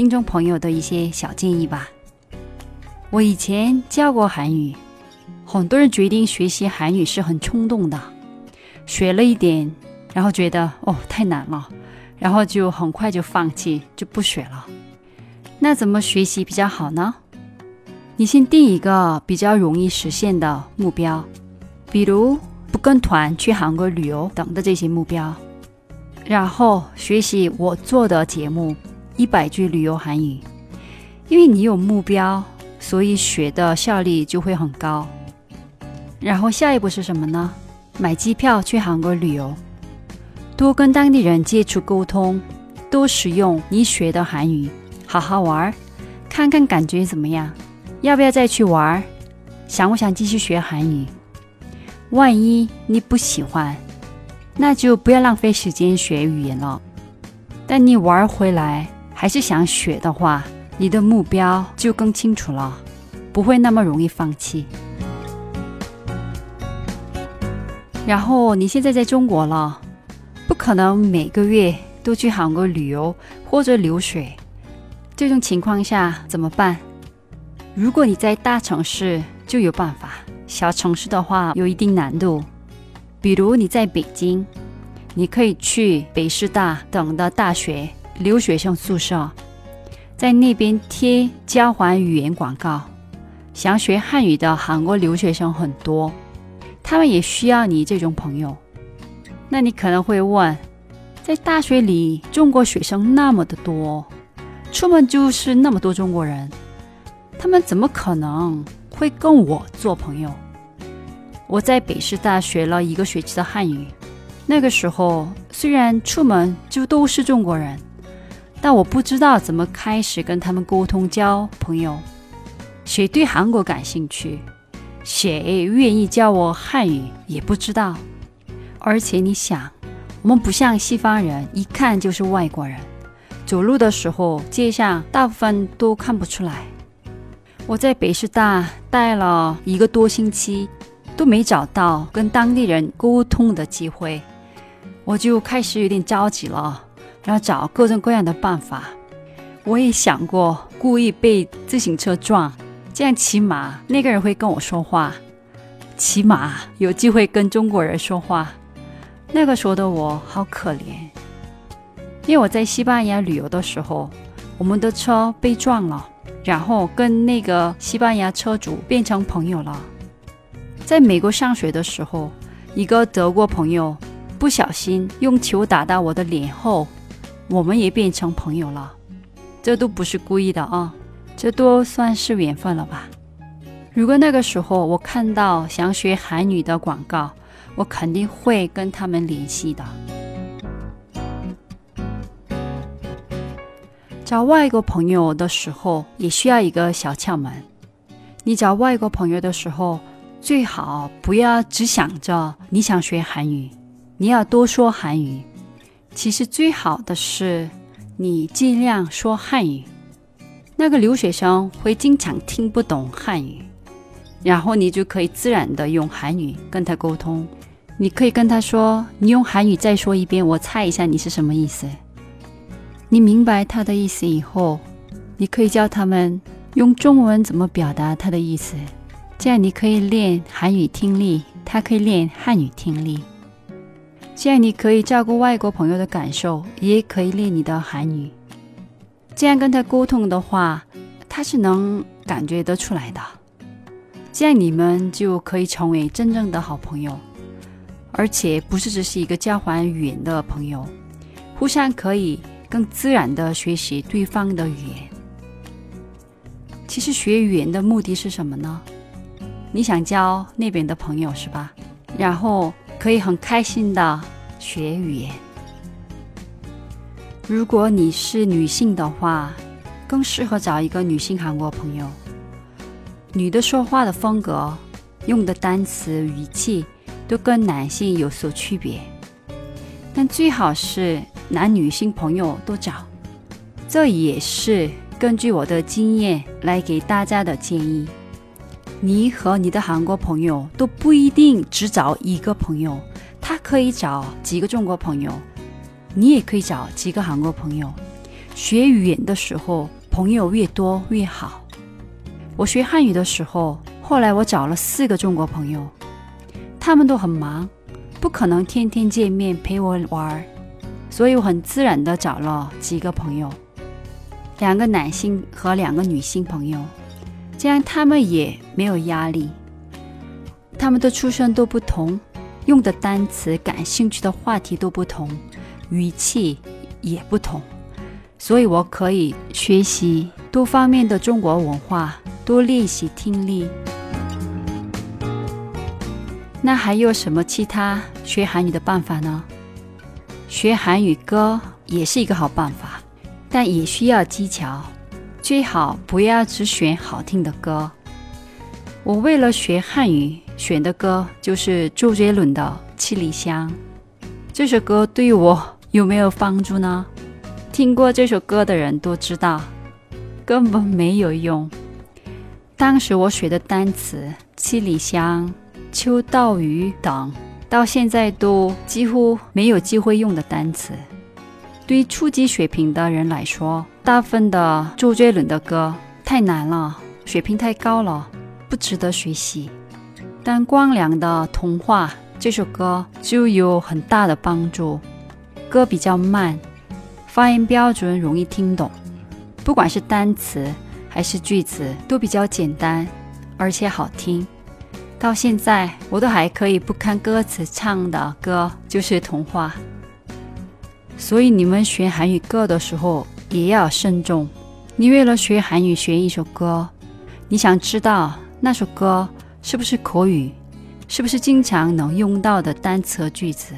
听众朋友的一些小建议吧。我以前教过韩语，很多人决定学习韩语是很冲动的，学了一点，然后觉得哦太难了，然后就很快就放弃，就不学了。那怎么学习比较好呢？你先定一个比较容易实现的目标，比如不跟团去韩国旅游等的这些目标，然后学习我做的节目。一百句旅游韩语，因为你有目标，所以学的效率就会很高。然后下一步是什么呢？买机票去韩国旅游，多跟当地人接触沟通，多使用你学的韩语，好好玩，看看感觉怎么样？要不要再去玩？想不想继续学韩语？万一你不喜欢，那就不要浪费时间学语言了。但你玩回来。还是想学的话，你的目标就更清楚了，不会那么容易放弃。然后你现在在中国了，不可能每个月都去韩国旅游或者留学，这种情况下怎么办？如果你在大城市就有办法，小城市的话有一定难度。比如你在北京，你可以去北师大等的大学。留学生宿舍，在那边贴交换语言广告。想学汉语的韩国留学生很多，他们也需要你这种朋友。那你可能会问，在大学里中国学生那么的多，出门就是那么多中国人，他们怎么可能会跟我做朋友？我在北师大学了一个学期的汉语，那个时候虽然出门就都是中国人。但我不知道怎么开始跟他们沟通交朋友，谁对韩国感兴趣，谁愿意教我汉语也不知道。而且你想，我们不像西方人，一看就是外国人，走路的时候街上大部分都看不出来。我在北师大待了一个多星期，都没找到跟当地人沟通的机会，我就开始有点着急了。要找各种各样的办法。我也想过故意被自行车撞，这样起码那个人会跟我说话，起码有机会跟中国人说话。那个时候的我好可怜，因为我在西班牙旅游的时候，我们的车被撞了，然后跟那个西班牙车主变成朋友了。在美国上学的时候，一个德国朋友不小心用球打到我的脸后。我们也变成朋友了，这都不是故意的啊，这都算是缘分了吧？如果那个时候我看到想学韩语的广告，我肯定会跟他们联系的。找外国朋友的时候也需要一个小窍门，你找外国朋友的时候，最好不要只想着你想学韩语，你要多说韩语。其实最好的是，你尽量说汉语。那个留学生会经常听不懂汉语，然后你就可以自然的用韩语跟他沟通。你可以跟他说：“你用韩语再说一遍，我猜一下你是什么意思。”你明白他的意思以后，你可以教他们用中文怎么表达他的意思。这样你可以练韩语听力，他可以练汉语听力。这样你可以照顾外国朋友的感受，也可以练你的韩语。这样跟他沟通的话，他是能感觉得出来的。这样你们就可以成为真正的好朋友，而且不是只是一个交换语言的朋友，互相可以更自然的学习对方的语言。其实学语言的目的是什么呢？你想交那边的朋友是吧？然后。可以很开心的学语言。如果你是女性的话，更适合找一个女性韩国朋友。女的说话的风格、用的单词、语气都跟男性有所区别，但最好是男女性朋友都找。这也是根据我的经验来给大家的建议。你和你的韩国朋友都不一定只找一个朋友，他可以找几个中国朋友，你也可以找几个韩国朋友。学语言的时候，朋友越多越好。我学汉语的时候，后来我找了四个中国朋友，他们都很忙，不可能天天见面陪我玩，所以我很自然的找了几个朋友，两个男性和两个女性朋友，这样他们也没有压力。他们的出身都不同，用的单词、感兴趣的话题都不同，语气也不同，所以我可以学习多方面的中国文化。多练习听力。那还有什么其他学韩语的办法呢？学韩语歌也是一个好办法，但也需要技巧，最好不要只选好听的歌。我为了学汉语选的歌就是周杰伦的《七里香》。这首歌对我有没有帮助呢？听过这首歌的人都知道，根本没有用。当时我学的单词“七里香”“秋刀鱼”等，到现在都几乎没有机会用的单词。对初级水平的人来说，大部分的周杰伦的歌太难了，水平太高了，不值得学习。但光良的《童话》这首歌就有很大的帮助。歌比较慢，发音标准，容易听懂，不管是单词。还是句子都比较简单，而且好听。到现在我都还可以不看歌词唱的歌就是童话。所以你们学韩语歌的时候也要慎重。你为了学韩语学一首歌，你想知道那首歌是不是口语，是不是经常能用到的单词和句子？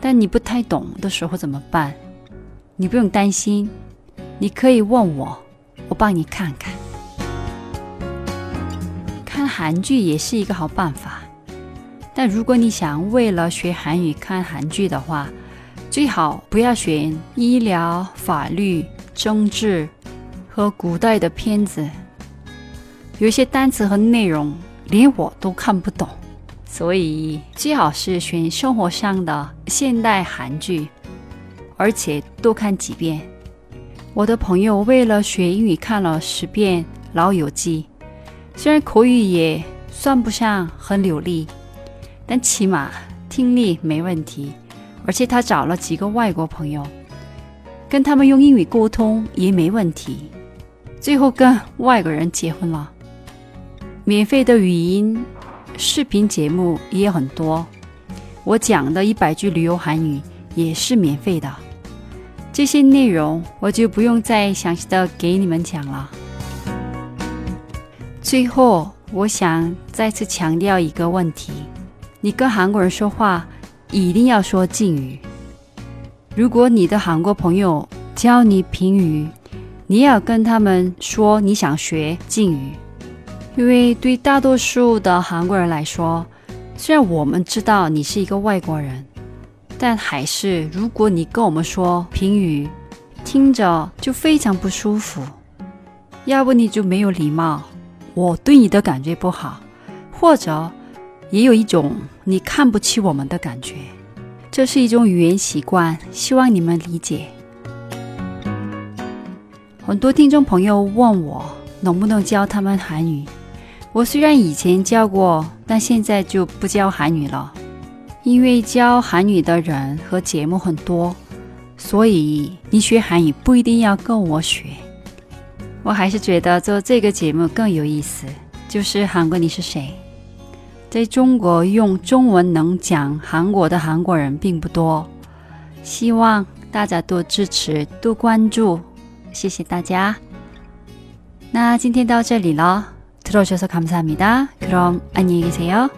但你不太懂的时候怎么办？你不用担心，你可以问我。我帮你看看，看韩剧也是一个好办法。但如果你想为了学韩语看韩剧的话，最好不要选医疗、法律、政治和古代的片子，有些单词和内容连我都看不懂。所以最好是选生活上的现代韩剧，而且多看几遍。我的朋友为了学英语看了十遍《老友记》，虽然口语也算不上很流利，但起码听力没问题。而且他找了几个外国朋友，跟他们用英语沟通也没问题。最后跟外国人结婚了。免费的语音视频节目也很多，我讲的一百句旅游韩语也是免费的。这些内容我就不用再详细的给你们讲了。最后，我想再次强调一个问题：你跟韩国人说话一定要说敬语。如果你的韩国朋友教你评语，你要跟他们说你想学敬语，因为对大多数的韩国人来说，虽然我们知道你是一个外国人。但还是，如果你跟我们说评语，听着就非常不舒服。要不你就没有礼貌，我对你的感觉不好，或者也有一种你看不起我们的感觉。这是一种语言习惯，希望你们理解。很多听众朋友问我能不能教他们韩语，我虽然以前教过，但现在就不教韩语了。因为教韩语的人和节目很多，所以你学韩语不一定要跟我学。我还是觉得做这个节目更有意思。就是韩国，你是谁？在中国用中文能讲韩国的韩国人并不多，希望大家多支持、多关注，谢谢大家。那今天到这里了，들어주셔서감사합니다그럼안녕히계세요